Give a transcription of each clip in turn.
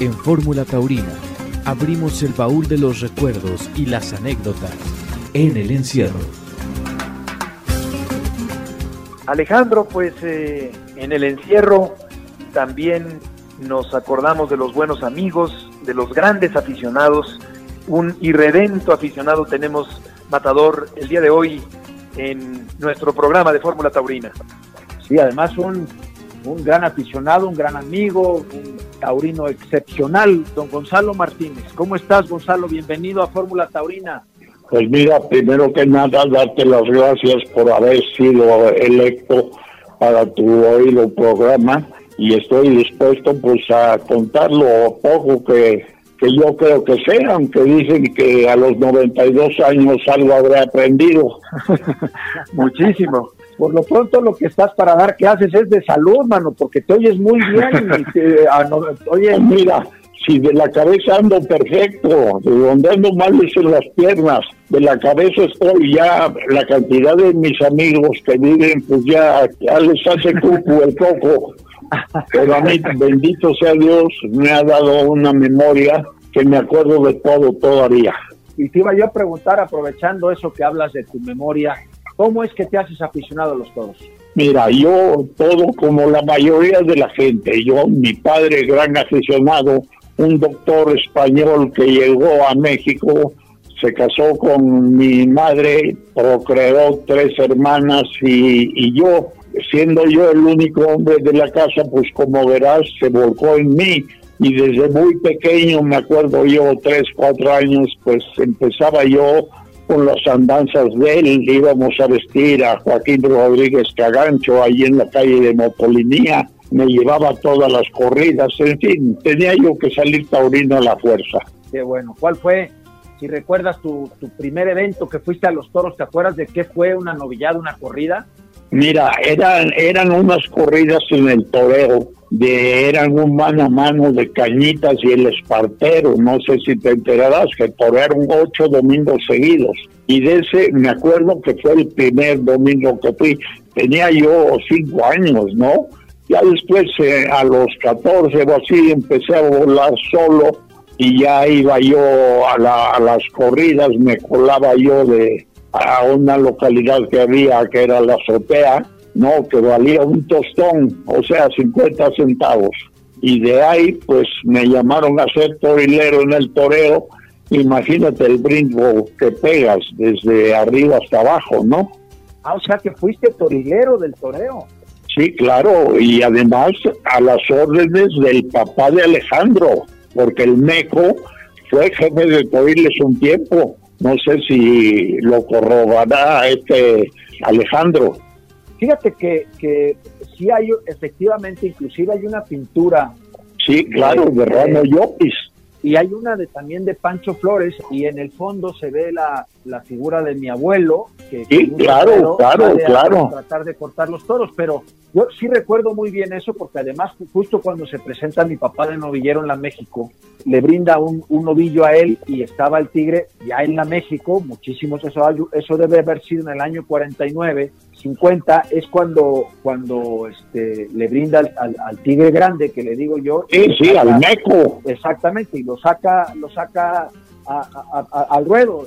En Fórmula Taurina abrimos el baúl de los recuerdos y las anécdotas en el encierro. Alejandro, pues eh, en el encierro también nos acordamos de los buenos amigos, de los grandes aficionados, un irredento aficionado tenemos Matador el día de hoy en nuestro programa de Fórmula Taurina. Sí, además un, un gran aficionado, un gran amigo, un taurino excepcional, don Gonzalo Martínez. ¿Cómo estás, Gonzalo? Bienvenido a Fórmula Taurina. Pues mira, primero que nada, darte las gracias por haber sido electo para tu oído programa y estoy dispuesto pues a contar lo poco que, que yo creo que sé, aunque dicen que a los 92 años algo habré aprendido. Muchísimo. Por lo pronto lo que estás para dar clases es de salud, mano, porque te oyes muy bien. Y te, ah, no, oye, Mira, si de la cabeza ando perfecto, de donde ando mal es en las piernas, de la cabeza estoy ya, la cantidad de mis amigos que viven, pues ya, ya les hace cucu el coco. Pero a mí, bendito sea Dios, me ha dado una memoria que me acuerdo de todo todavía. y te iba yo a preguntar, aprovechando eso que hablas de tu memoria, ¿cómo es que te haces aficionado a los toros? Mira, yo todo como la mayoría de la gente, yo, mi padre, gran aficionado, un doctor español que llegó a México, se casó con mi madre, procreó tres hermanas y, y yo, siendo yo el único hombre de la casa, pues como verás, se volcó en mí y desde muy pequeño, me acuerdo yo, tres, cuatro años, pues empezaba yo con las andanzas de él, íbamos a vestir a Joaquín Rodríguez Cagancho ahí en la calle de Motolinía, me llevaba todas las corridas, en fin, tenía yo que salir taurino a la fuerza. Qué bueno. ¿Cuál fue, si recuerdas tu, tu primer evento que fuiste a los toros, ¿te acuerdas de qué fue? ¿Una novillada, una corrida? Mira, eran, eran unas corridas en el toreo, de, eran un mano a mano de cañitas y el espartero, no sé si te enterarás, que torearon ocho domingos seguidos. Y de ese me acuerdo que fue el primer domingo que fui, tenía yo cinco años, ¿no? Ya después eh, a los 14 o así empecé a volar solo y ya iba yo a, la- las corridas, me colaba yo de a una localidad que había que era la azotea, no, que valía un tostón, o sea, 50 centavos. Y de ahí, pues me llamaron a ser torilero en el toreo. Imagínate el brinco que pegas desde arriba hasta abajo, ¿no? Ah, o sea que fuiste torilero del toreo. Sí, claro, y además a las órdenes del papá de Alejandro, porque el Meco fue jefe de Toriles un tiempo. No sé si lo corroborará este Alejandro. Fíjate que, que sí hay, efectivamente, inclusive hay una pintura Sí, claro, de Ramo Llopis. y hay una de también de Pancho Flores y en el fondo se ve la, la figura de mi abuelo que Sí, claro, claro, claro. tratar de cortar los toros pero yo sí recuerdo muy bien eso porque además justo cuando se presenta mi papá de novillero en la México le brinda un, un novillo a él y estaba el tigre ya en la México muchísimos eso eso debe haber sido en el año 49 50 es cuando cuando este le brinda al, al- al tigre grande que le digo yo Sí, sí, saca- al Meco. Exactamente, y lo saca, lo saca a- a- a- al ruedo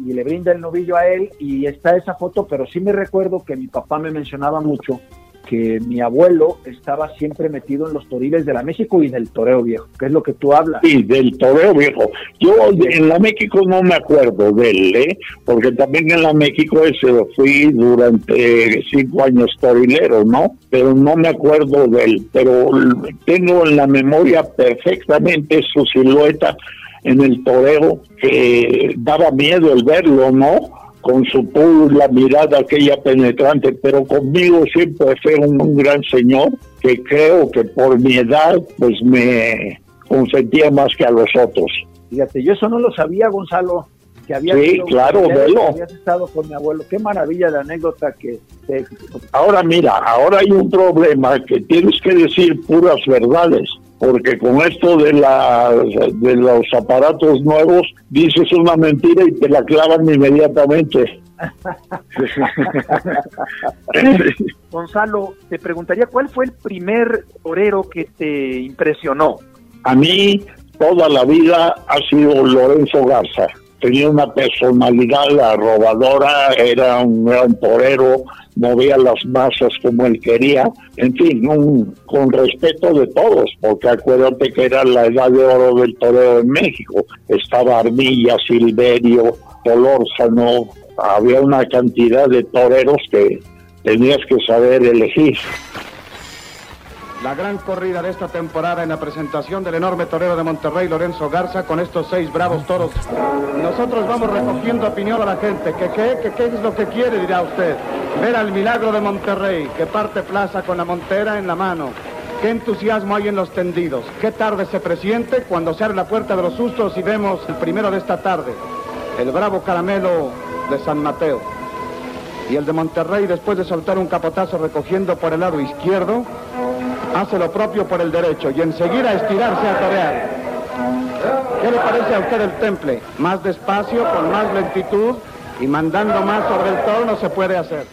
y, y le brinda el novillo a él y está esa foto, pero sí me recuerdo que mi papá me mencionaba mucho que mi abuelo estaba siempre metido en los toriles de la México y del toreo viejo, que es lo que tú hablas. Sí, del toreo viejo. Yo en la México no me acuerdo de él, ¿eh? porque también en la México ese fui durante cinco años torilero, ¿no? Pero no me acuerdo de él. Pero tengo en la memoria perfectamente su silueta en el toreo que daba miedo el verlo, ¿no? Con su pul, la mirada aquella penetrante, pero conmigo siempre fue un, un gran señor que creo que por mi edad pues me consentía más que a los otros. Fíjate, yo eso no lo sabía, Gonzalo, que había Sí, sido- claro, que velo. que habías estado con mi abuelo. Qué maravilla de anécdota que te- Ahora mira, ahora hay un problema que tienes que decir puras verdades, porque con esto de, la, de los aparatos nuevos dices una mentira y te la clavan inmediatamente. Gonzalo, te preguntaría cuál fue el primer torero que te impresionó. A mí toda la vida ha sido Lorenzo Garza. Tenía una personalidad arrobadora, era un gran torero, movía las masas como él quería, en fin, un, con respeto de todos, porque acuérdate que era la edad de oro del toreo en México. Estaba Armilla, Silverio, Solórzano, había una cantidad de toreros que tenías que saber elegir. La gran corrida de esta temporada en la presentación del enorme torero de Monterrey, Lorenzo Garza, con estos seis bravos toros. Nosotros vamos recogiendo opinión a la gente. ¿Qué, qué, qué, es lo que quiere, dirá usted? Ver al milagro de Monterrey, que parte plaza con la montera en la mano. Qué entusiasmo hay en los tendidos. Qué tarde se presiente cuando se abre la puerta de los sustos y vemos el primero de esta tarde. El bravo caramelo de San Mateo. Y el de Monterrey, después de soltar un capotazo recogiendo por el lado izquierdo, hace lo propio por el derecho y enseguida estirarse a torear. ¿Qué le parece a usted el temple? Más despacio, con más lentitud y mandando más sobre el toro no se puede hacer.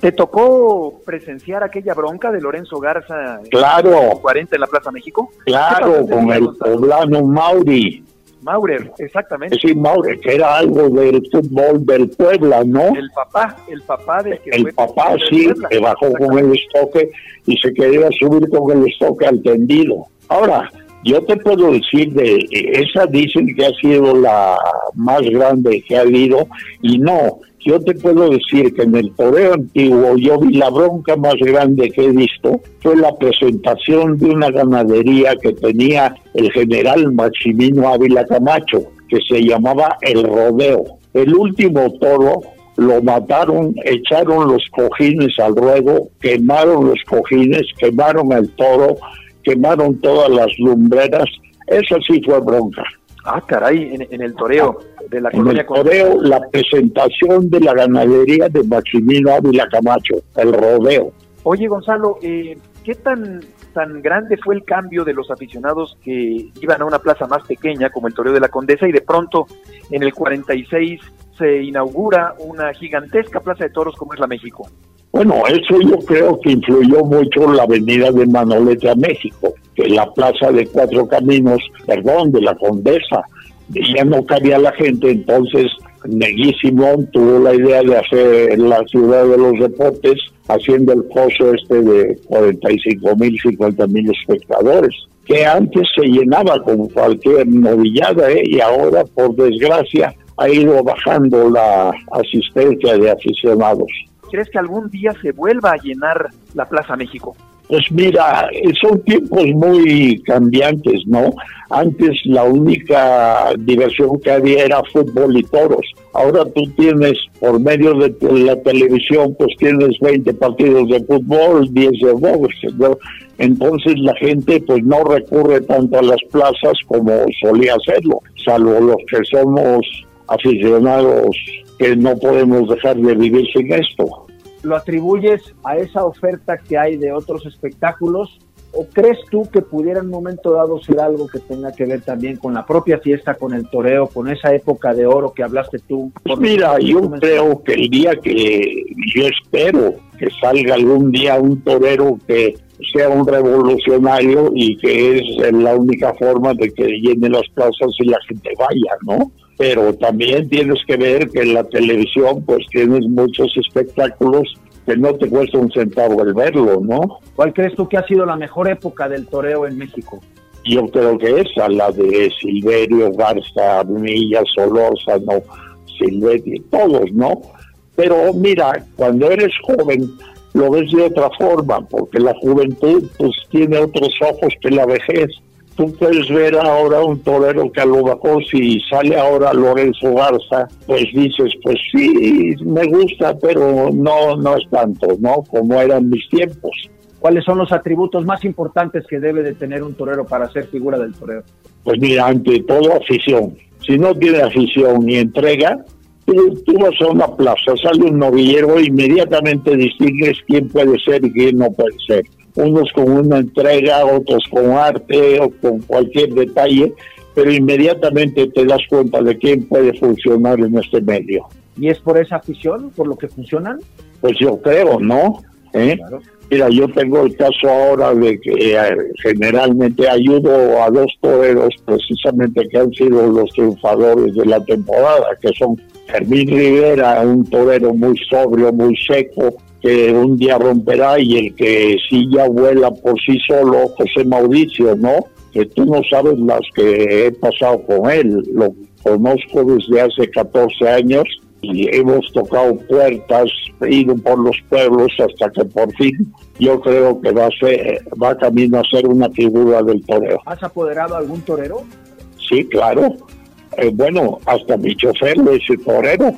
¿Te tocó presenciar aquella bronca de Lorenzo Garza claro. 40 en la Plaza México? Claro, con el poblano Mauri. Maurer, exactamente. Sí, Maurer, que era algo del fútbol del Puebla, ¿no? El papá, el papá del que El papá, sí, que bajó con el estoque y se quería subir con el estoque al tendido. Ahora, yo te puedo decir de esa dicen que ha sido la más grande que ha habido y no, yo te puedo decir que en el toreo antiguo yo vi la bronca más grande que he visto, fue la presentación de una ganadería que tenía el general Maximino Ávila Camacho, que se llamaba El Rodeo. El último toro lo mataron, echaron los cojines al ruedo, quemaron los cojines, quemaron el toro, quemaron todas las lumbreras. Eso sí fue bronca. Ah, caray, en, el toreo de la en el toreo, la presentación de la ganadería de Maximino Ávila Camacho, el rodeo. Oye, Gonzalo, eh, ¿qué tan, tan grande fue el cambio de los aficionados que iban a una plaza más pequeña como el toreo de la Condesa y de pronto en el 46 se inaugura una gigantesca plaza de toros como es la México? Bueno, eso yo creo que influyó mucho la venida de Manolete a México, que la plaza de Cuatro Caminos, perdón, de la Condesa, ya no cabía la gente, entonces Negui Simón tuvo la idea de hacer la ciudad de los deportes, haciendo el pozo este de 45 mil, 50 mil espectadores, que antes se llenaba con cualquier novillada, ¿eh? y ahora, por desgracia, ha ido bajando la asistencia de aficionados. ¿Crees que algún día se vuelva a llenar la Plaza México? Pues mira, son tiempos muy cambiantes, ¿no? Antes la única diversión que había era fútbol y toros. Ahora tú tienes, por medio de la televisión, pues tienes 20 partidos de fútbol, 10 de box, ¿no? Entonces la gente pues no recurre tanto a las plazas como solía hacerlo, salvo los que somos aficionados que no podemos dejar de vivir sin esto. ¿Lo atribuyes a esa oferta que hay de otros espectáculos ¿O crees tú que pudiera en un momento dado ser algo que tenga que ver también con la propia fiesta, con el toreo, con esa época de oro que hablaste tú? Pues mira, yo creo que el día que yo espero que salga algún día un torero que sea un revolucionario y que es la única forma de que llene las plazas y la gente vaya, ¿no? Pero también tienes que ver que en la televisión pues tienes muchos espectáculos que no te cuesta un centavo el verlo, ¿no? ¿Cuál crees tú que ha sido la mejor época del toreo en México? Yo creo que esa, la de Silverio, Garza, Milla, Solórzano, Silverio, todos, ¿no? Pero mira, cuando eres joven lo ves de otra forma, porque la juventud pues tiene otros ojos que la vejez tú puedes ver ahora un torero que a lo mejor si sale ahora Lorenzo Garza, pues dices, pues sí, me gusta, pero no, no es tanto, ¿no? Como eran mis tiempos. ¿Cuáles son los atributos más importantes que debe de tener un torero para ser figura del torero? Pues mira, ante todo afición. Si no tiene afición ni entrega, tú, tú vas a una plaza, sale un novillero e inmediatamente distingues quién puede ser y quién no puede ser unos con una entrega, otros con arte o con cualquier detalle, pero inmediatamente te das cuenta de quién puede funcionar en este medio. ¿Y es por esa afición, por lo que funcionan? Pues yo creo, ¿no? ¿Eh? Mira, yo tengo el caso ahora de que eh, generalmente ayudo a dos toreros precisamente que han sido los triunfadores de la temporada, que son Fermín Rivera, un torero muy sobrio, muy seco, que un día romperá, y el que sí ya vuela por sí solo, José Mauricio, ¿no? Que tú no sabes las que he pasado con él, lo conozco desde hace 14 años y hemos tocado puertas, ido por los pueblos hasta que por fin yo creo que va a ser, va camino a ser una figura del torero. ¿Has apoderado a algún torero? Sí, claro. Eh, bueno, hasta mi chofer lo es torero.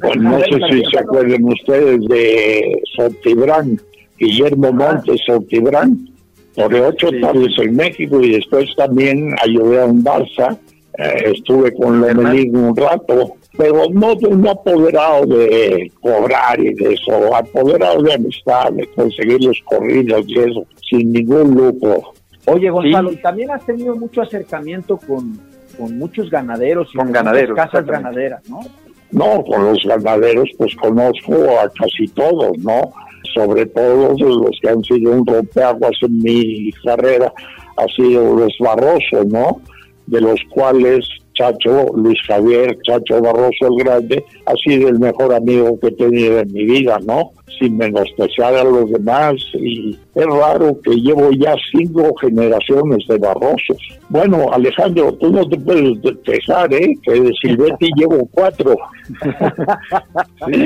Pues no sé si se acuerdan ustedes de Sotibrán, Guillermo Montes Sotibrán, de ocho tardes en México y después también ayudé a un Barça, eh, estuve con Lomelín un rato pero no un apoderado de cobrar y de eso, apoderado de amistad, de conseguir los corridos y eso, sin ningún lucro. Oye, Gonzalo, y también has tenido mucho acercamiento con, con muchos ganaderos y con, ganaderos, casas ganaderas, ¿no? No, con los ganaderos pues conozco a casi todos, ¿no? Sobre todo los que han sido un rompeaguas en mi carrera, ha sido los Barroso, ¿no? De los cuales Chacho, Luis Javier, Chacho Barroso el Grande, ha sido el mejor amigo que he tenido en mi vida, ¿no? Sin menospreciar a los demás. Y es raro que llevo ya cinco generaciones de Barrosos. Bueno, Alejandro, tú no te puedes quejar, ¿eh? Que de Silvetti llevo cuatro. Así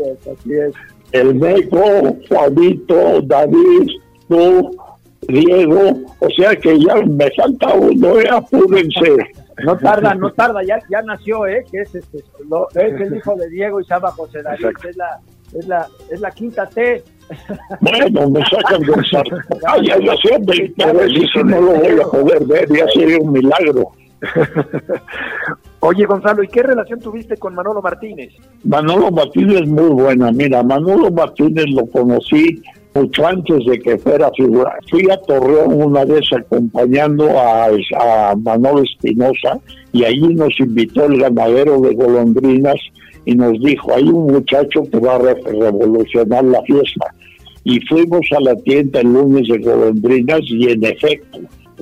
es, así es. El Meco, Juanito, David, tú, Diego, o sea que ya me falta uno, ¿eh? apúrense. No tarda, no tarda, ya, ya nació, ¿eh? Que es, este, es el hijo de Diego y Saba José David, es la, es, la, es la quinta T. Bueno, me sacan del ya, ya sé, pero si no lo voy a poder ver, ya sería un milagro. Oye, Gonzalo, ¿y qué relación tuviste con Manolo Martínez? Manolo Martínez es muy buena. Mira, Manolo Martínez lo conocí mucho antes de que fuera figura. Fui a Torreón una vez acompañando a, Manolo Espinosa y allí nos invitó el ganadero de golondrinas y nos dijo, hay un muchacho que va a revolucionar la fiesta. Y fuimos a la tienda el lunes de golondrinas y en efecto,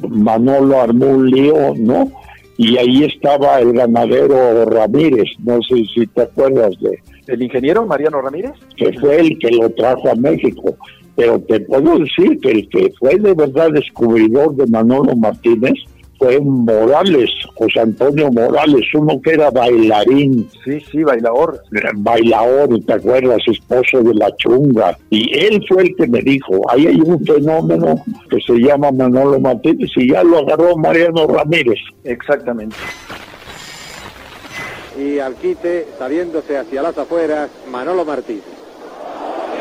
Manolo armó un lío, ¿no? Y ahí estaba el ganadero Ramírez, no sé si te acuerdas de... ¿El ingeniero Mariano Ramírez? Que fue el que lo trajo a México pero te puedo decir que el que fue de verdad descubridor de Manolo Martínez fue Morales, José Antonio Morales, uno que era bailarín. Sí, sí, bailador. Bailador, ¿te acuerdas? Esposo de la chunga. Y él fue el que me dijo, ahí hay un fenómeno que se llama Manolo Martínez y ya lo agarró Mariano Ramírez. Exactamente. Y al quite, saliéndose hacia las afueras, Manolo Martínez.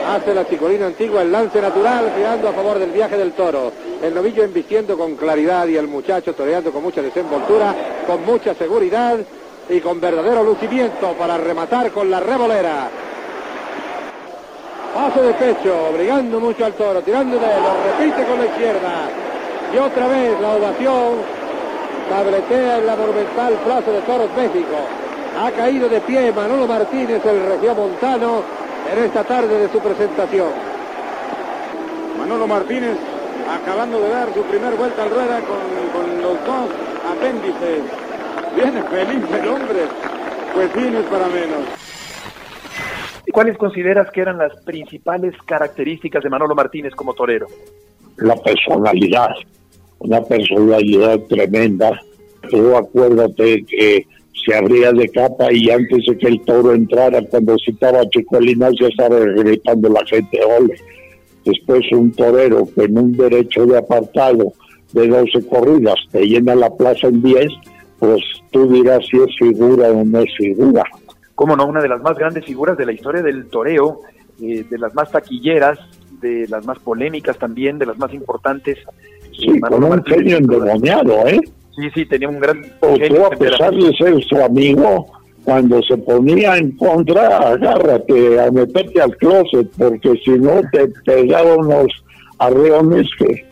Hace la chicolina antigua el lance natural, girando a favor del viaje del toro. El novillo embistiendo con claridad y el muchacho toreando con mucha desenvoltura, con mucha seguridad y con verdadero lucimiento para rematar con la revolera. Paso de pecho, obligando mucho al toro, tirando de él, lo repite con la izquierda. Y otra vez la ovación tabletea en la monumental Plaza de Toros México. Ha caído de pie Manolo Martínez, el regiomontano, en esta tarde de su presentación. Manolo Martínez acabando de dar su primer vuelta al rueda con, los dos apéndices. Viene feliz el hombre, pues sí, para menos. ¿Cuáles consideras que eran las principales características de Manolo Martínez como torero? La personalidad, una personalidad tremenda. Pero acuérdate que se abría de capa y antes de que el toro entrara, cuando citaba Chicuelinas, ya estaba gritando la gente, ole. Después un torero que en un derecho de apartado de 12 corridas te llena la plaza en 10, pues tú dirás si es figura o no es figura. Cómo no, una de las más grandes figuras de la historia del toreo, eh, de las más taquilleras, de las más polémicas también, de las más importantes. Sí, con un genio endemoniado, ¿eh? Sí, sí, tenía un gran... Tú, a pesar de ser su amigo, cuando se ponía en contra, agárrate a meterte al closet, porque si no te pegaba unos arreones que...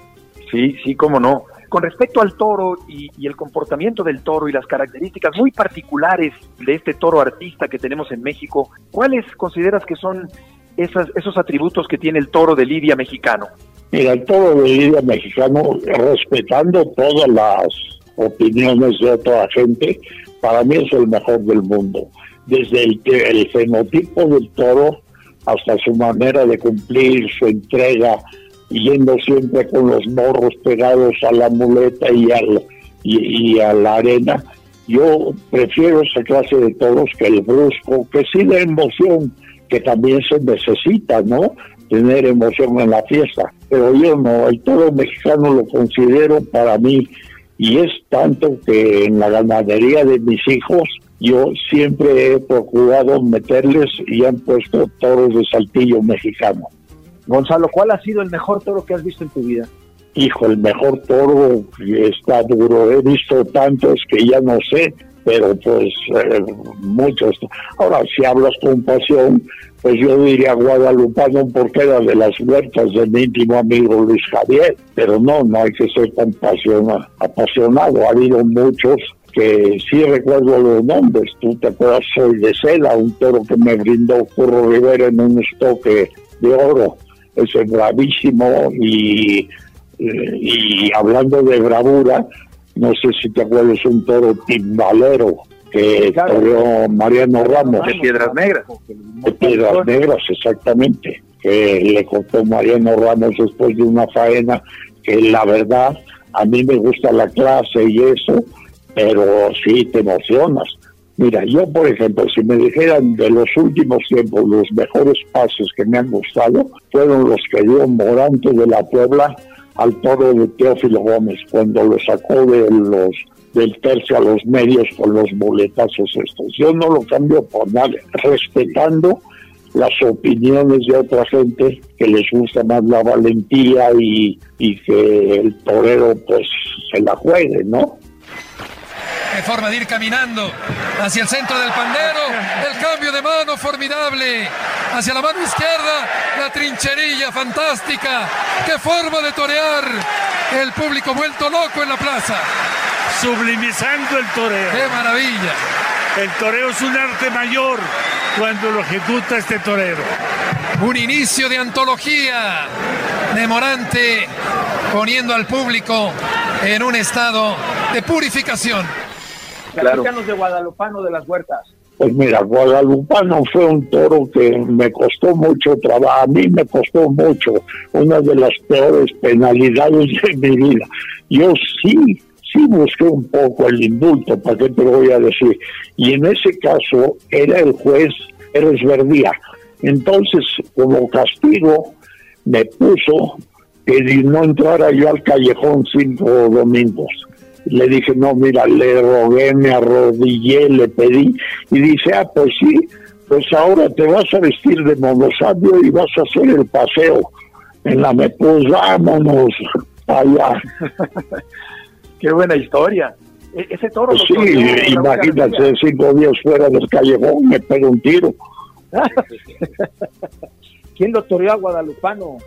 Sí, sí, cómo no. Con respecto al toro y, y, el comportamiento del toro y las características muy particulares de este toro artista que tenemos en México, ¿cuáles consideras que son esas, esos atributos que tiene el toro de Lidia mexicano? Mira, el toro de Lidia mexicano, respetando todas las opiniones de otra gente, para mí es el mejor del mundo. Desde el, el fenotipo del toro hasta su manera de cumplir su entrega, yendo siempre con los morros pegados a la muleta y, al, y, a la arena. Yo prefiero esa clase de toros que el brusco, que sí la emoción, que también se necesita, ¿no? Tener emoción en la fiesta. Pero yo no, el toro mexicano lo considero para mí, y es tanto que en la ganadería de mis hijos, yo siempre he procurado meterles y han puesto toros de saltillo mexicano. Gonzalo, ¿cuál ha sido el mejor toro que has visto en tu vida? Hijo, el mejor toro está duro. He visto tantos que ya no sé, pero pues eh, muchos. Ahora, si hablas con pasión, pues yo diría guadalupano porque era de las huertas de mi íntimo amigo Luis Javier. Pero no, no hay que ser tan apasionado. Ha habido muchos que sí recuerdo los nombres. Tú te acuerdas, soy de seda, un toro que me brindó Curro Rivera en un estoque de oro es bravísimo y, y hablando de bravura, no sé si te acuerdas un toro timbalero que claro. Mariano Ramos. De Piedras Negras. De Piedras Negras, exactamente. Que le contó Mariano Ramos después de una faena que la verdad a mí me gusta la clase y eso, pero sí te emocionas. Mira, yo por ejemplo, si me dijeran de los últimos tiempos los mejores pases que me han gustado, fueron los que dio Morante de la Puebla al toro de Teófilo Gómez, cuando lo sacó de los del tercio a los medios con los boletazos estos. Yo no lo cambio por nada, respetando las opiniones de otra gente que les gusta más la valentía y, y que el torero pues se la juegue, ¿no? Qué forma de ir caminando hacia el centro del pandero. El cambio de mano formidable. Hacia la mano izquierda, la trincherilla fantástica. Qué forma de torear. El público vuelto loco en la plaza. Sublimizando el toreo. Qué maravilla. El toreo es un arte mayor cuando lo ejecuta este torero. Un inicio de antología de Morante poniendo al público en un estado de purificación. Claro. de Guadalupano de las Huertas. Pues mira, Guadalupano fue un toro que me costó mucho trabajo, a mí me costó mucho, una de las peores penalidades de mi vida. Yo sí, sí busqué un poco el indulto, ¿para qué te lo voy a decir? Y en ese caso era el juez Eres Verdía. Entonces, como castigo, me puso que no entrara yo al callejón cinco domingos le dije, no, mira, le rogué, me arrodillé, le pedí, y dice, ah, pues sí, pues ahora te vas a vestir de monosabio y vas a hacer el paseo. En la me pues vámonos allá. Qué buena historia. E-, ese toro. Pues sí, imagínate, cinco días fuera del callejón, me pego un tiro. ¿Quién lo toreó a Guadalupano?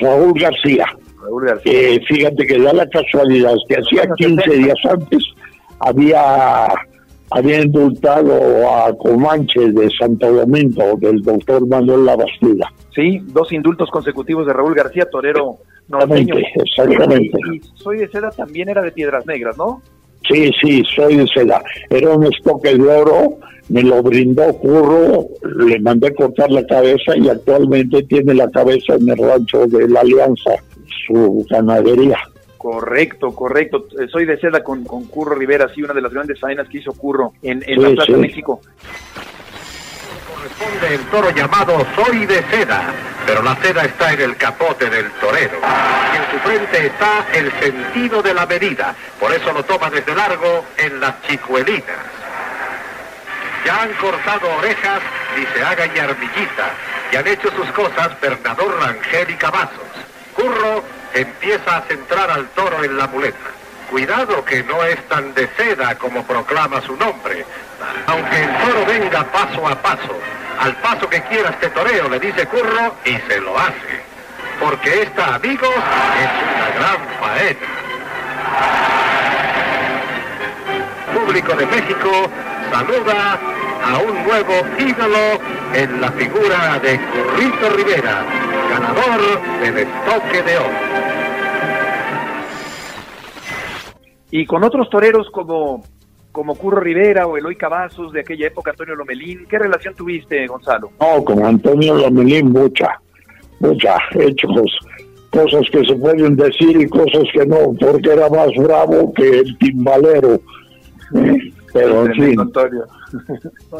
Raúl García. Eh, fíjate que da la casualidad que hacía 15 días antes había había indultado a Comanche de Santo Domingo, del doctor Manuel Labastida. Sí, dos indultos consecutivos de Raúl García, torero norteño. Exactamente. Y Soy de Seda también era de Piedras Negras, ¿no? Sí, sí, soy de Seda. Era un estoque de oro, me lo brindó Curro, le mandé cortar la cabeza y actualmente tiene la cabeza en el rancho de la Alianza su ganadería. Correcto, correcto. Eh, soy de seda con, con Curro Rivera, sí, una de las grandes faenas que hizo Curro en, la Plaza de México. Corresponde el toro llamado Soy de seda, pero la seda está en el capote del torero. Y en su frente está el sentido de la medida, por eso lo toma desde largo en las chicuelinas. Ya han cortado orejas, dice Haga y Armillita, y han hecho sus cosas Bernador Rangel y Cavazos. Curro empieza a centrar al toro en la muleta. Cuidado que no es tan de seda como proclama su nombre. Aunque el toro venga paso a paso, al paso que quiera este toreo, le dice Curro y se lo hace. Porque esta, amigos, es una gran faena. Público de México saluda a un nuevo ídolo en la figura de Currito Rivera, ganador del estoque de oro. Y con otros toreros como, como Curro Rivera o Eloy Cavazos de aquella época, Antonio Lomelín, ¿qué relación tuviste, Gonzalo? No, con Antonio Lomelín mucha, mucha, hechos, cosas que se pueden decir y cosas que no, porque era más bravo que el timbalero. ¿eh? Pero en fin,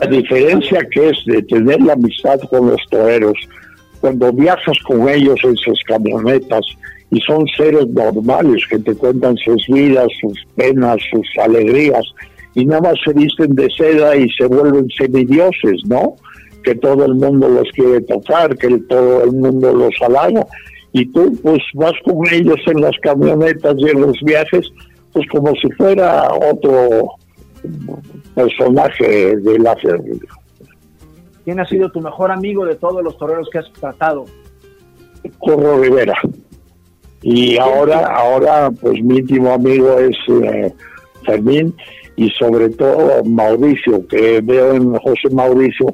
la diferencia que es de tener la amistad con los toreros, cuando viajas con ellos en sus camionetas y son seres normales que te cuentan sus vidas, sus penas, sus alegrías, y nada más se visten de seda y se vuelven semidioses, ¿no? Que todo el mundo los quiere tocar, que todo el mundo los halaga, y tú pues vas con ellos en las camionetas y en los viajes, pues como si fuera otro personaje de la ¿Quién ha sido tu mejor amigo de todos los toreros que has tratado? Corro Rivera. Y ahora, ahora, pues mi íntimo amigo es eh, Fermín y sobre todo Mauricio, que veo en José Mauricio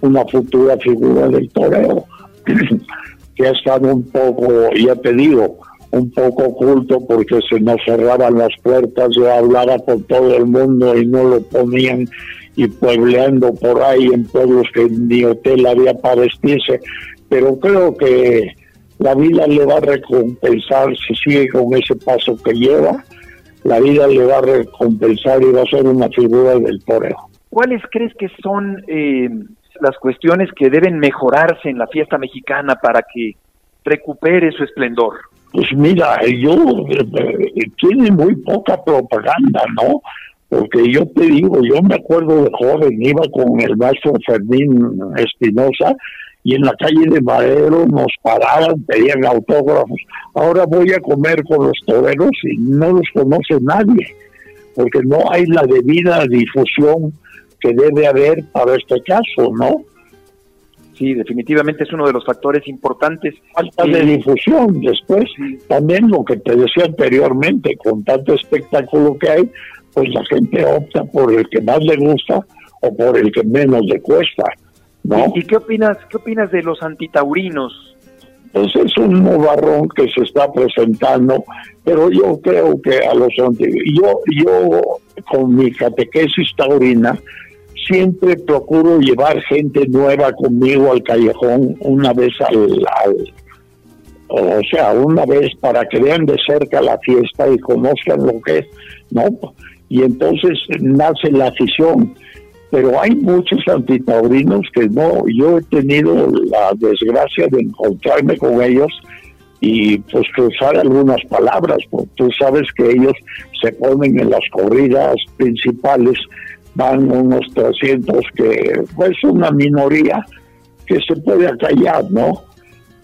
una futura figura del toreo, que ha estado un poco, ya te digo, un poco oculto porque se nos cerraban las puertas, yo hablaba con todo el mundo y no lo ponían y puebleando por ahí en pueblos que ni hotel había para vestirse, pero creo que la vida le va a recompensar si sigue con ese paso que lleva, la vida le va a recompensar y va a ser una figura del toreo. ¿Cuáles crees que son eh, las cuestiones que deben mejorarse en la fiesta mexicana para que recupere su esplendor? Pues mira, yo eh, tiene muy poca propaganda, ¿no? Porque yo te digo, yo me acuerdo de joven, iba con el maestro Fermín Espinosa y en la calle de Madero nos paraban, pedían autógrafos. Ahora voy a comer con los toreros y no los conoce nadie, porque no hay la debida difusión que debe haber para este caso, ¿no? Sí, definitivamente es uno de los factores importantes. Falta de difusión. Después, también lo que te decía anteriormente, con tanto espectáculo que hay, pues la gente opta por el que más le gusta o por el que menos le cuesta. ¿no? ¿Y, qué opinas, qué opinas de los antitaurinos? Pues es un nubarrón que se está presentando, pero yo creo que a los yo yo con mi catequesis taurina siempre procuro llevar gente nueva conmigo al callejón una vez al, o sea, una vez para que vean de cerca la fiesta y conozcan lo que es, ¿no? Y entonces nace la afición. Pero hay muchos antitaurinos que no, yo he tenido la desgracia de encontrarme con ellos y pues cruzar algunas palabras, porque tú sabes que ellos se ponen en las corridas principales van unos 300 que pues una minoría que se puede acallar, ¿no?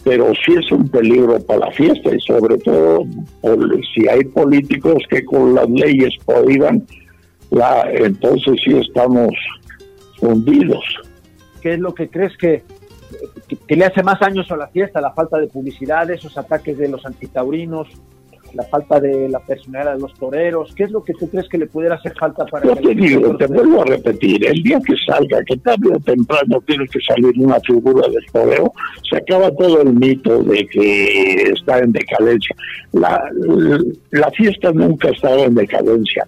Pero sí es un peligro para la fiesta y sobre todo si hay políticos que con las leyes prohíban, entonces sí estamos hundidos. ¿Qué es lo que crees que, que, le hace más años a la fiesta? La falta de publicidad, esos ataques de los antitaurinos, la falta de la personalidad de los toreros? ¿Qué es lo que tú crees que le pudiera hacer falta para... Yo te digo, te vuelvo a repetir, el día que salga, que tarde o temprano tiene que salir una figura del torero, se acaba todo el mito de que está en decadencia. La, la fiesta nunca ha estado en decadencia.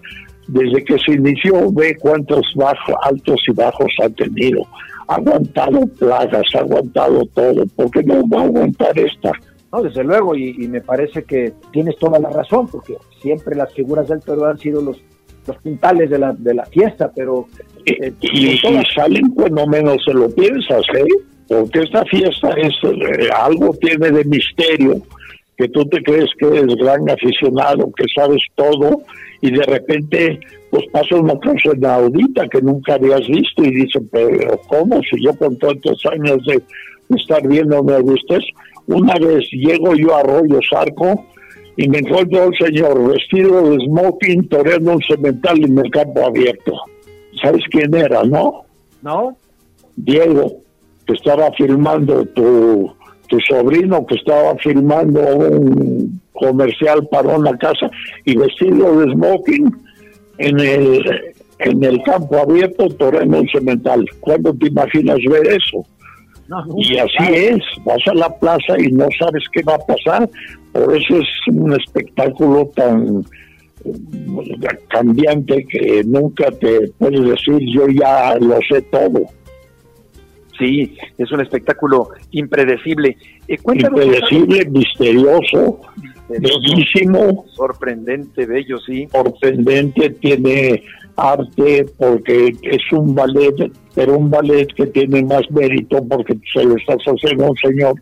Desde que se inició, ve cuántos bajos, altos y bajos ha tenido. Ha aguantado plagas, ha aguantado todo, porque no va a aguantar esta no, desde luego, y, me parece que tienes toda la razón, porque siempre las figuras del Perú han sido los, los puntales de la, de la fiesta, pero... Eh, y, salen cuando menos se lo piensas, ¿eh? Porque esta fiesta es eh, algo tiene de misterio, que tú te crees que eres gran aficionado, que sabes todo, y de repente pues pasa una cosa inaudita que nunca habías visto y dicen, pero ¿cómo? Si yo con tantos años de estar viendo me gustes, una vez llego yo a Arroyo Sarco y me encuentro al señor vestido de smoking toreando un cemental en el campo abierto. ¿Sabes quién era, no? No. Diego, que estaba filmando tu, tu sobrino, que estaba filmando un comercial para una casa y vestido de smoking en el, en el campo abierto toreando un cemental. ¿Cuándo te imaginas ver eso? Y así es, vas a la plaza y no sabes qué va a pasar. Por eso es un espectáculo tan eh, cambiante que nunca te puedes decir yo ya lo sé todo. Sí, es un espectáculo impredecible. Eh, impredecible, misterioso, bellísimo. Sorprendente, bello, sí. Sorprendente, tiene arte porque es un ballet, pero un ballet que tiene más mérito porque se lo estás haciendo a un señor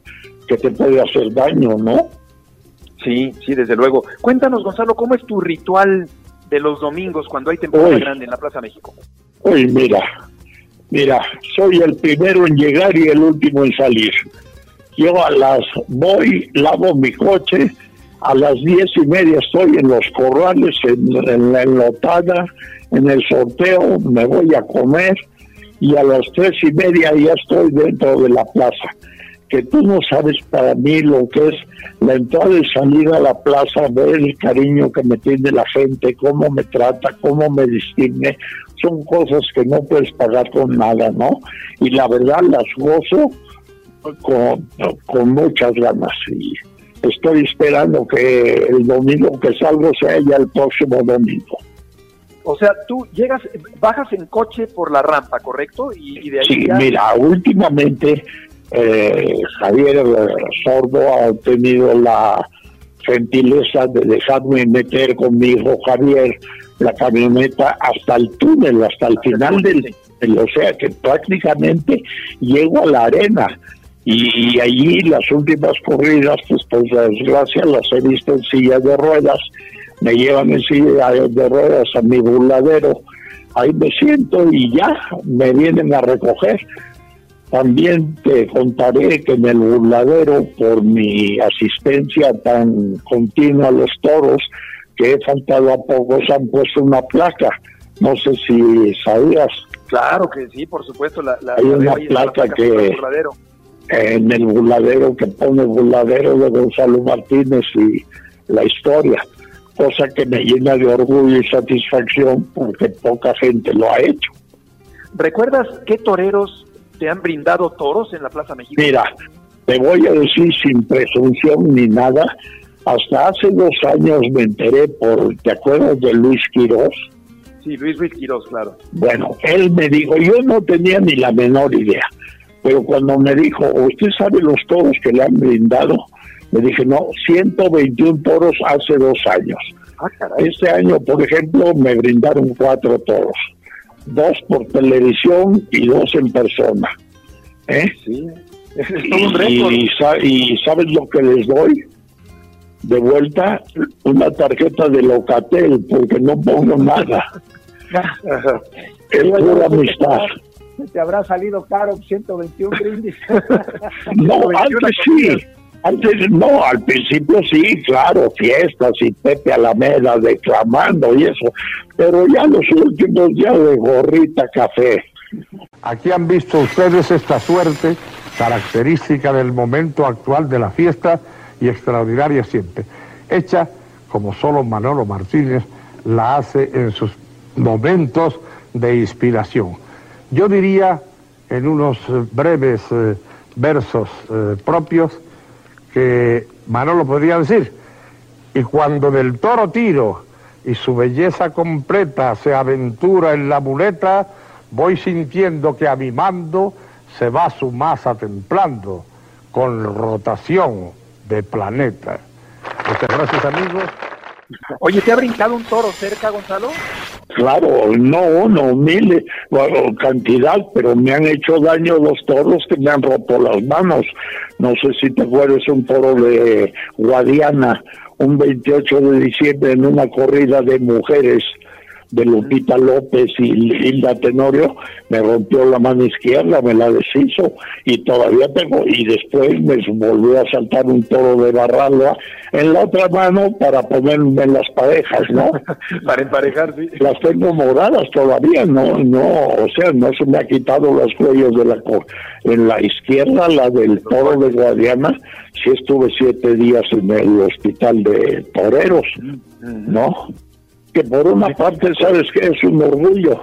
que te puede hacer daño, ¿no? Sí, sí, desde luego. Cuéntanos, Gonzalo, ¿cómo es tu ritual de los domingos cuando hay temporada grande en la Plaza México? Uy, mira, mira, soy el primero en llegar y el último en salir. Yo a las voy, lavo mi coche, a las diez y media estoy en los corrales, en, en la enlotada, en el sorteo, me voy a comer y a las tres y media ya estoy dentro de la plaza. Que tú no sabes para mí lo que es la entrada y salida a la plaza, ver el cariño que me tiene la gente, cómo me trata, cómo me distingue, son cosas que no puedes pagar con nada, ¿no? Y la verdad las gozo con, con muchas ganas y estoy esperando que el domingo que salgo sea ya el próximo domingo. O sea, tú llegas, bajas en coche por la rampa, ¿correcto? Y, de ahí sí, mira, últimamente eh, Javier Sordo ha tenido la gentileza de dejarme meter con mi hijo Javier la camioneta hasta el túnel, hasta el final del, o sea que prácticamente llego a la arena. Y, allí las últimas corridas, pues por desgracia las he visto en silla de ruedas me llevan en silla de ruedas a mi burladero, ahí me siento y ya me vienen a recoger. También te contaré que en el burladero, por mi asistencia tan continua a los toros, que he faltado a pocos, han puesto una placa. No sé si sabías. Claro que sí, por supuesto. La, Hay una placa, que en el burladero que pone el burladero de Gonzalo Martínez y la historia cosa que me llena de orgullo y satisfacción porque poca gente lo ha hecho. ¿Recuerdas qué toreros te han brindado toros en la Plaza México? Mira, te voy a decir sin presunción ni nada, hasta hace dos años me enteré por, ¿te acuerdas de Luis Quirós? Sí, Luis Luis Quirós, claro. Bueno, él me dijo, yo no tenía ni la menor idea, pero cuando me dijo, ¿usted sabe los toros que le han brindado? Le dije, no, 121 toros hace dos años. Ah, este año, por ejemplo, me brindaron cuatro toros. Dos por televisión y dos en persona. ¿Eh? Sí, es un Y, y, ¿sabes lo que les doy? De vuelta, una tarjeta de Locatel, porque no pongo nada. es pura amistad. Te habrá salido caro 121 brindis. no, antes sí antes no, al principio sí, claro, fiestas y Pepe Alameda declamando y eso, pero ya los últimos días de gorrita café. Aquí han visto ustedes esta suerte característica del momento actual de la fiesta y extraordinaria siempre, hecha como solo Manolo Martínez la hace en sus momentos de inspiración. Yo diría en unos breves eh, versos eh, propios, que Manolo podría decir. Y cuando del toro tiro y su belleza completa se aventura en la muleta, voy sintiendo que a mi mando se va su masa templando con rotación de planeta. Muchas gracias amigos. Oye, ¿te ha brincado un toro cerca, Gonzalo? Claro, no uno, miles, bueno, cantidad, pero me han hecho daño los toros que me han roto las manos. No sé si te acuerdas un toro de Guadiana, un 28 de diciembre en una corrida de mujeres de Lupita López y Hilda Tenorio, me rompió la mano izquierda, me la deshizo y todavía tengo, y después me volvió a saltar un toro de barralda en la otra mano para ponerme las parejas, ¿no? para emparejar, sí. Las tengo moradas todavía, no, no, o sea, no se me ha quitado los cuellos de la en la izquierda, la del toro de Guadiana, sí estuve siete días en el hospital de toreros, ¿no? Que por una parte sabes que es un orgullo,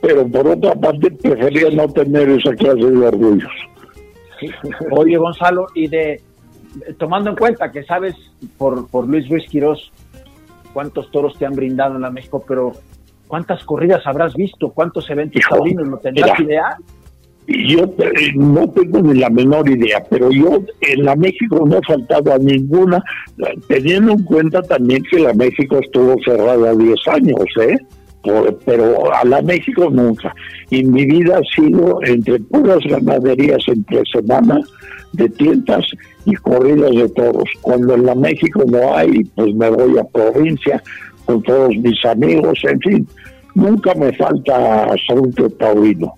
pero por otra parte prefería no tener esa clase de orgullos. Oye, Gonzalo, y de tomando en cuenta que sabes por, por Luis Ruiz Quirós cuántos toros te han brindado en la México, pero ¿cuántas corridas habrás visto? ¿Cuántos eventos taurinos? ¿Lo tendrás idea? Yo eh, no tengo ni la menor idea, pero yo en la México no he faltado a ninguna, teniendo en cuenta también que la México estuvo cerrada 10 años, ¿eh? pero a la México nunca. Y mi vida ha sido entre puras ganaderías entre semana, de tiendas y corridas de toros. Cuando en la México no hay, pues me voy a provincia con todos mis amigos, en fin, nunca me falta asunto taurino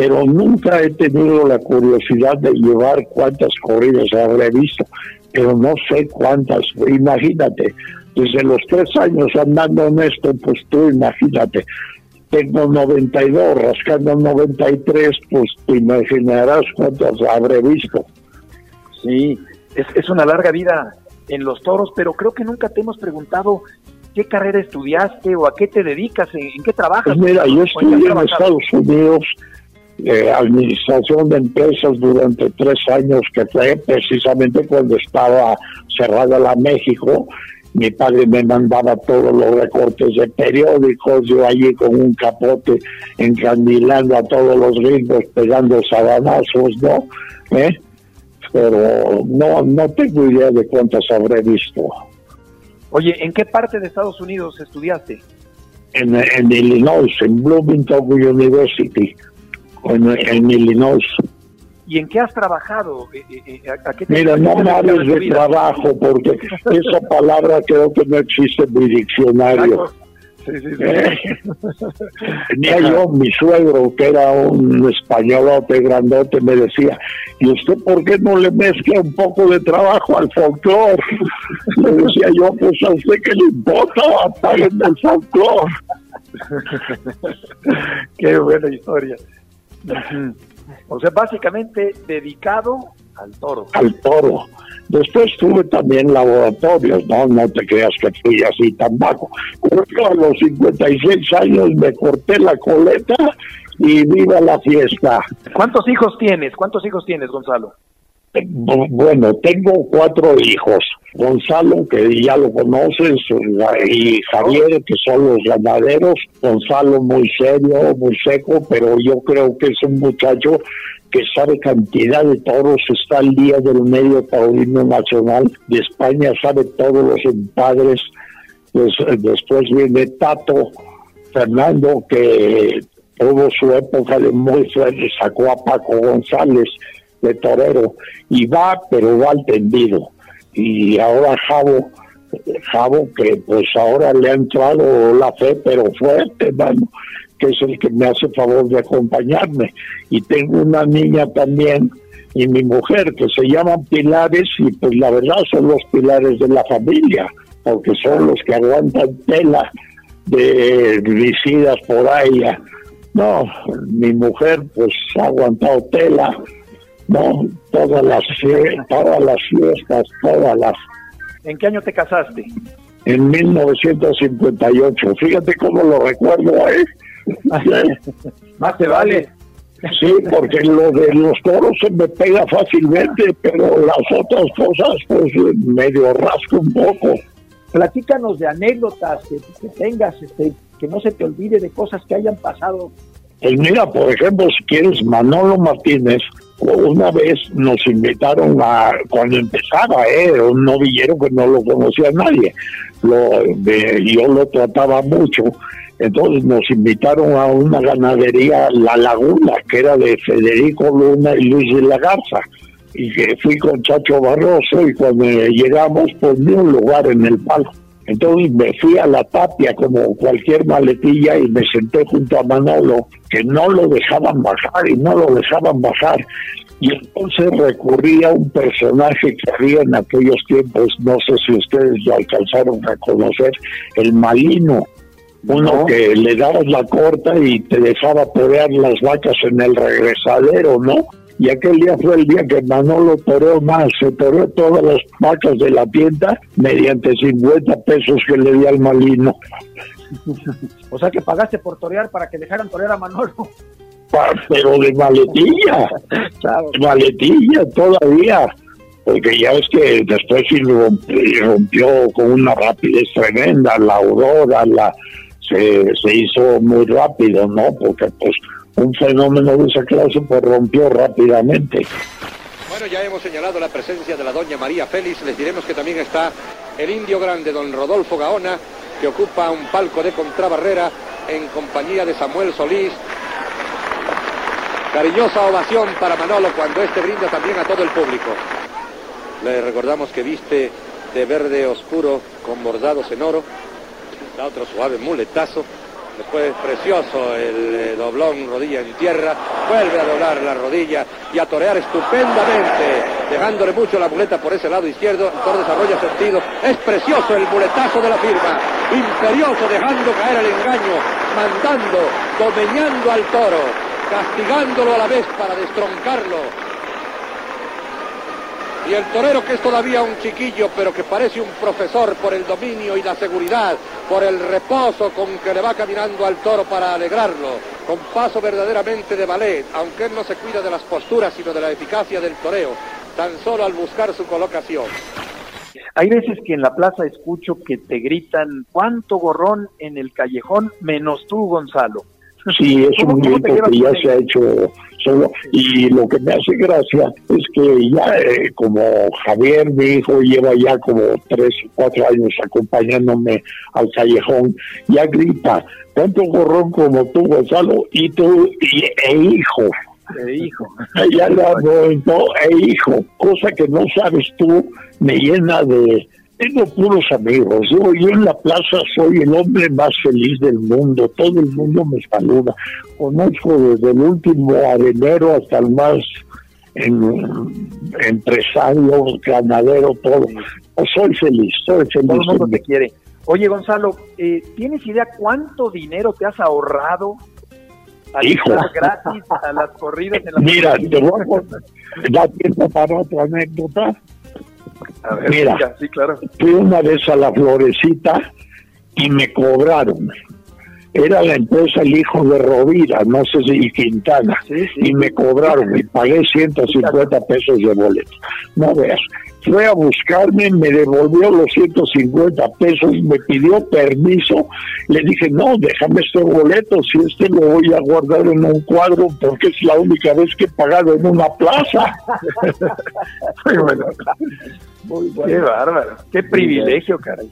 pero nunca he tenido la curiosidad de llevar cuántas corridas habré visto, pero no sé cuántas. Imagínate, desde los tres años andando en esto, pues tú imagínate, tengo 92, rascando 93, pues te imaginarás cuántas habré visto. Sí, es, es una larga vida en los toros, pero creo que nunca te hemos preguntado qué carrera estudiaste o a qué te dedicas, en, qué trabajas. Pues mira, yo estudié en Estados Unidos eh, administración de empresas durante tres años, que fue precisamente cuando estaba cerrada la México. Mi padre me mandaba todos los recortes de periódicos, yo allí con un capote encandilando a todos los gringos, pegando sabanazos, ¿no? ¿Eh? Pero no, no tengo idea de cuántas habré visto. Oye, ¿en qué parte de Estados Unidos estudiaste? En, en Illinois, en Bloomington University en, Illinois. ¿Y en qué has trabajado? Eh, eh, eh, Mira, no me hables de trabajo porque esa palabra creo que no existe en mi diccionario. Sí, sí, Tenía yo, mi suegro, que era un españolote grandote, me decía, ¿y usted por qué no le mezcla un poco de trabajo al folclore? Le decía yo, pues a usted que le importa, apaguen el folclore. qué buena historia. O sea, básicamente dedicado al toro. Al toro. Después tuve también laboratorios, ¿no? No te creas que fui así tan bajo. a los 56 años me corté la coleta y viva la fiesta. ¿Cuántos hijos tienes? ¿Cuántos hijos tienes, Gonzalo? Bueno, tengo cuatro hijos. Gonzalo, que ya lo conoces, y Javier, que son los ganaderos. Gonzalo muy serio, muy seco, pero yo creo que es un muchacho que sabe cantidad de toros, está al día del medio taurino nacional de España, sabe todos los empadres. Pues, después viene Tato, Fernando, que tuvo su época de muy fuerte, sacó a Paco González de torero y va, pero va al tendido. Y ahora Javo, Javo que pues ahora le ha entrado la fe, pero fuerte, hermano, que es el que me hace favor de acompañarme. Y tengo una niña también y mi mujer que se llaman pilares y pues la verdad son los pilares de la familia, porque son los que aguantan tela de visidas por ahí. No, mi mujer pues ha aguantado tela no, todas las, todas las fiestas, todas las. ¿En qué año te casaste? En 1958. Fíjate cómo lo recuerdo, ¿eh? Más te vale. Sí, porque lo de los toros se me pega fácilmente, pero las otras cosas, pues medio rasco un poco. Platícanos de anécdotas que, que tengas, este, que no se te olvide de cosas que hayan pasado. Pues mira, por ejemplo, si quieres, Manolo Martínez una vez nos invitaron a, cuando empezaba, ¿eh? un novillero que no lo conocía nadie, lo, yo lo trataba mucho, entonces nos invitaron a una ganadería, La Laguna, que era de Federico Luna y Luis de la Garza, y que fui con Chacho Barroso y cuando llegamos, pues ni un lugar en el palo. Entonces me fui a la tapia como cualquier maletilla y me senté junto a Manolo, que no lo dejaban bajar y no lo dejaban bajar. Y entonces recurrí a un personaje que había en aquellos tiempos, no sé si ustedes lo alcanzaron a conocer, el Malino, uno que le dabas la corta y te dejaba torear las vacas en el regresadero, ¿no? Y aquel día fue el día que Manolo toreó más, se toreó todas las vacas de la tienda mediante 50 pesos que le di al malino. O sea que pagaste por torear para que dejaran torear a Manolo. pero de maletilla, de maletilla todavía, porque ya es que después sí rompió, con una rapidez tremenda, la aurora, la se, hizo muy rápido, ¿no? Porque pues un fenómeno de esa clase pues rompió rápidamente. Bueno, ya hemos señalado la presencia de la doña María Félix, les diremos que también está el indio grande, don Rodolfo Gaona, que ocupa un palco de contrabarrera en compañía de Samuel Solís. Cariñosa ovación para Manolo cuando este brinda también a todo el público. Le recordamos que viste de verde oscuro con bordados en oro, otro suave muletazo, Después precioso el eh, doblón, rodilla en tierra. Vuelve a doblar la rodilla y a torear estupendamente, dejándole mucho la muleta por ese lado izquierdo. El toro desarrolla sentido. Es precioso el muletazo de la firma. Imperioso dejando caer el engaño, mandando, domeñando al toro, castigándolo a la vez para destroncarlo y el torero que es todavía un chiquillo, pero que parece un profesor por el dominio y la seguridad, por el reposo con que le va caminando al toro para alegrarlo, con paso verdaderamente de ballet, aunque él no se cuida de las posturas, sino de la eficacia del toreo, tan solo al buscar su colocación. Hay veces que en la plaza escucho que te gritan, ¿cuánto gorrón en el callejón menos tú, Gonzalo? Sí, es un grito que ya se ha hecho solo. Y lo que me hace gracia es que ya, eh, como Javier, mi hijo, lleva ya como tres o cuatro años acompañándome al callejón, ya grita, tanto gorrón como tú, Gonzalo, y tú, y, e hijo. E hijo. ya lo e hijo, cosa que no sabes tú, me llena de tengo puros amigos. Yo, yo en la plaza soy el hombre más feliz del mundo. Todo el mundo me saluda. Conozco desde el último arenero hasta el más empresario, ganadero, todo. soy feliz, soy feliz. Todo el mundo te quiere. Oye, Gonzalo, eh, ¿tienes idea cuánto dinero te has ahorrado al Hijo. gratis a las corridas en la Mira, te voy a dar tiempo para otra anécdota. Mira, sí, claro. fui una vez a la florecita y me cobraron. Era la empresa El Hijo de Rovira, no sé si Quintana, y me cobraron y pagué 150 pesos de boleto. No veas, fue a buscarme, me devolvió los 150 pesos, me pidió permiso, le dije, no, déjame este boleto, si este lo voy a guardar en un cuadro porque es la única vez que he pagado en una plaza. Qué bárbaro, qué privilegio, caray.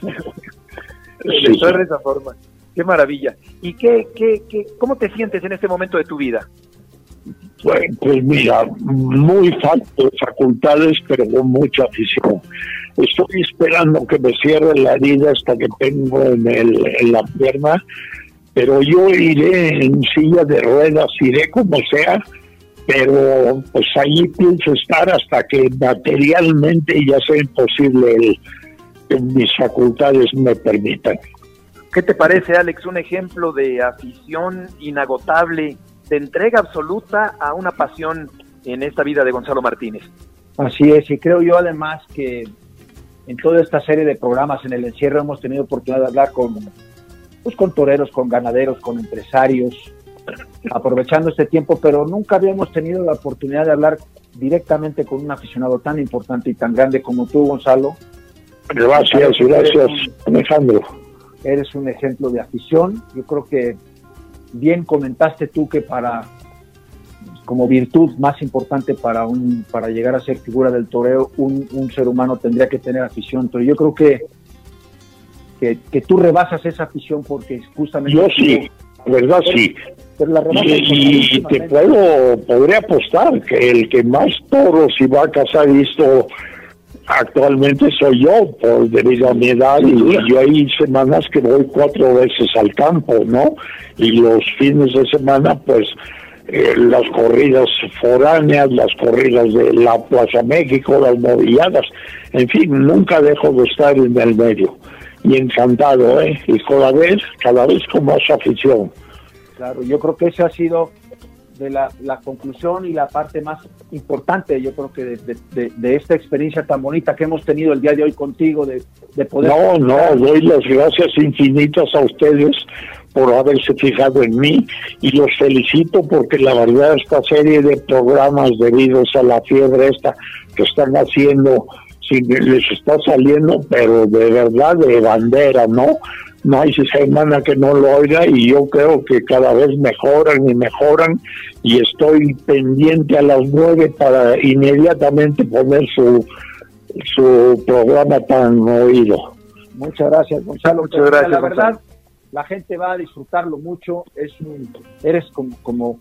Sí. de esa forma. Qué maravilla. ¿Y qué, qué, qué, cómo te sientes en este momento de tu vida? Pues, pues mira, muy falta de facultades, pero con mucha afición. Estoy esperando que me cierre la herida hasta que tengo en, el, en la pierna, pero yo iré en silla de ruedas, iré como sea, pero pues ahí pienso estar hasta que materialmente ya sea imposible el, que mis facultades me permitan. ¿Qué te parece, Alex? Un ejemplo de afición inagotable, de entrega absoluta a una pasión en esta vida de Gonzalo Martínez. Así es, y creo yo además que en toda esta serie de programas en el encierro hemos tenido oportunidad de hablar con, pues, con toreros, con ganaderos, con empresarios, aprovechando este tiempo, pero nunca habíamos tenido la oportunidad de hablar directamente con un aficionado tan importante y tan grande como tú, Gonzalo. Gracias, gracias, Alejandro. Eres un ejemplo de afición. Yo creo que bien comentaste tú que para como virtud más importante para un para llegar a ser figura del toreo un, un ser humano tendría que tener afición pero yo creo que que, tú rebasas esa afición porque justamente yo sí verdad sí y, te puedo podría apostar que el que más toros y vacas ha visto actualmente soy yo por debido a mi edad y, yo hay semanas que voy cuatro veces al campo no y los fines de semana pues eh, las corridas foráneas, las corridas de la Plaza México, las novilladas, en fin, nunca dejo de estar en el medio. Y encantado, ¿eh? Y cada vez, cada vez con más afición. Claro, yo creo que ese ha sido de la, conclusión y la parte más importante, yo creo que de, esta experiencia tan bonita que hemos tenido el día de hoy contigo, de, poder... No, no, doy las gracias infinitas a ustedes por haberse fijado en mí y los felicito porque la verdad esta serie de programas debidos a la fiebre esta que están haciendo les está saliendo pero de verdad de bandera no no hay semana que no lo oiga y yo creo que cada vez mejoran y mejoran y estoy pendiente a las nueve para inmediatamente poner su su programa tan oído. Muchas gracias, Gonzalo. Muchas gracias, La verdad, Gonzalo. la gente va a disfrutarlo mucho. Es un, eres como, como,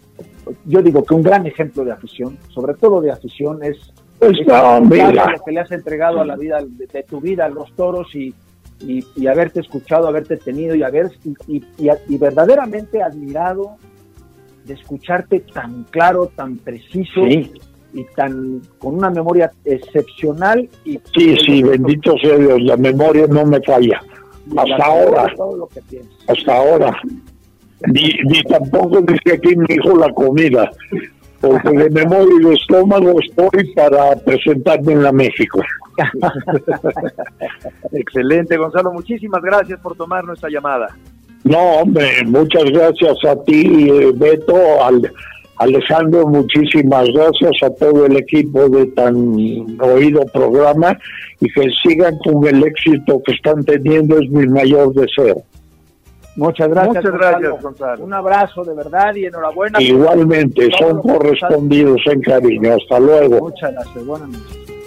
yo digo que un gran ejemplo de afición, sobre todo de afición, es, Pues es no, mira. lo que le has entregado a la vida de, de tu vida a los toros y, y, y haberte escuchado, haberte tenido y haber y, verdaderamente admirado de escucharte tan claro, tan preciso Sí. y tan con una memoria excepcional y Sí, sí, bendito sea Dios, la memoria no me falla. Hasta ahora, todo lo que piensas. hasta ahora. Ni, ni tampoco dice aquí me dijo la comida, de memoria y de estómago estoy para presentarme en la México. Excelente, Gonzalo. Muchísimas gracias por tomar nuestra llamada. No, hombre, muchas gracias a ti, eh, Beto, al, Alejandro, muchísimas gracias a todo el equipo de tan oído programa y que sigan con el éxito que están teniendo, es mi mayor deseo. Muchas gracias. Muchas Gonzalo. gracias, Gonzalo. Un abrazo de verdad y enhorabuena. Igualmente, son correspondidos en cariño. Hasta luego. Muchas gracias. Buenas noches.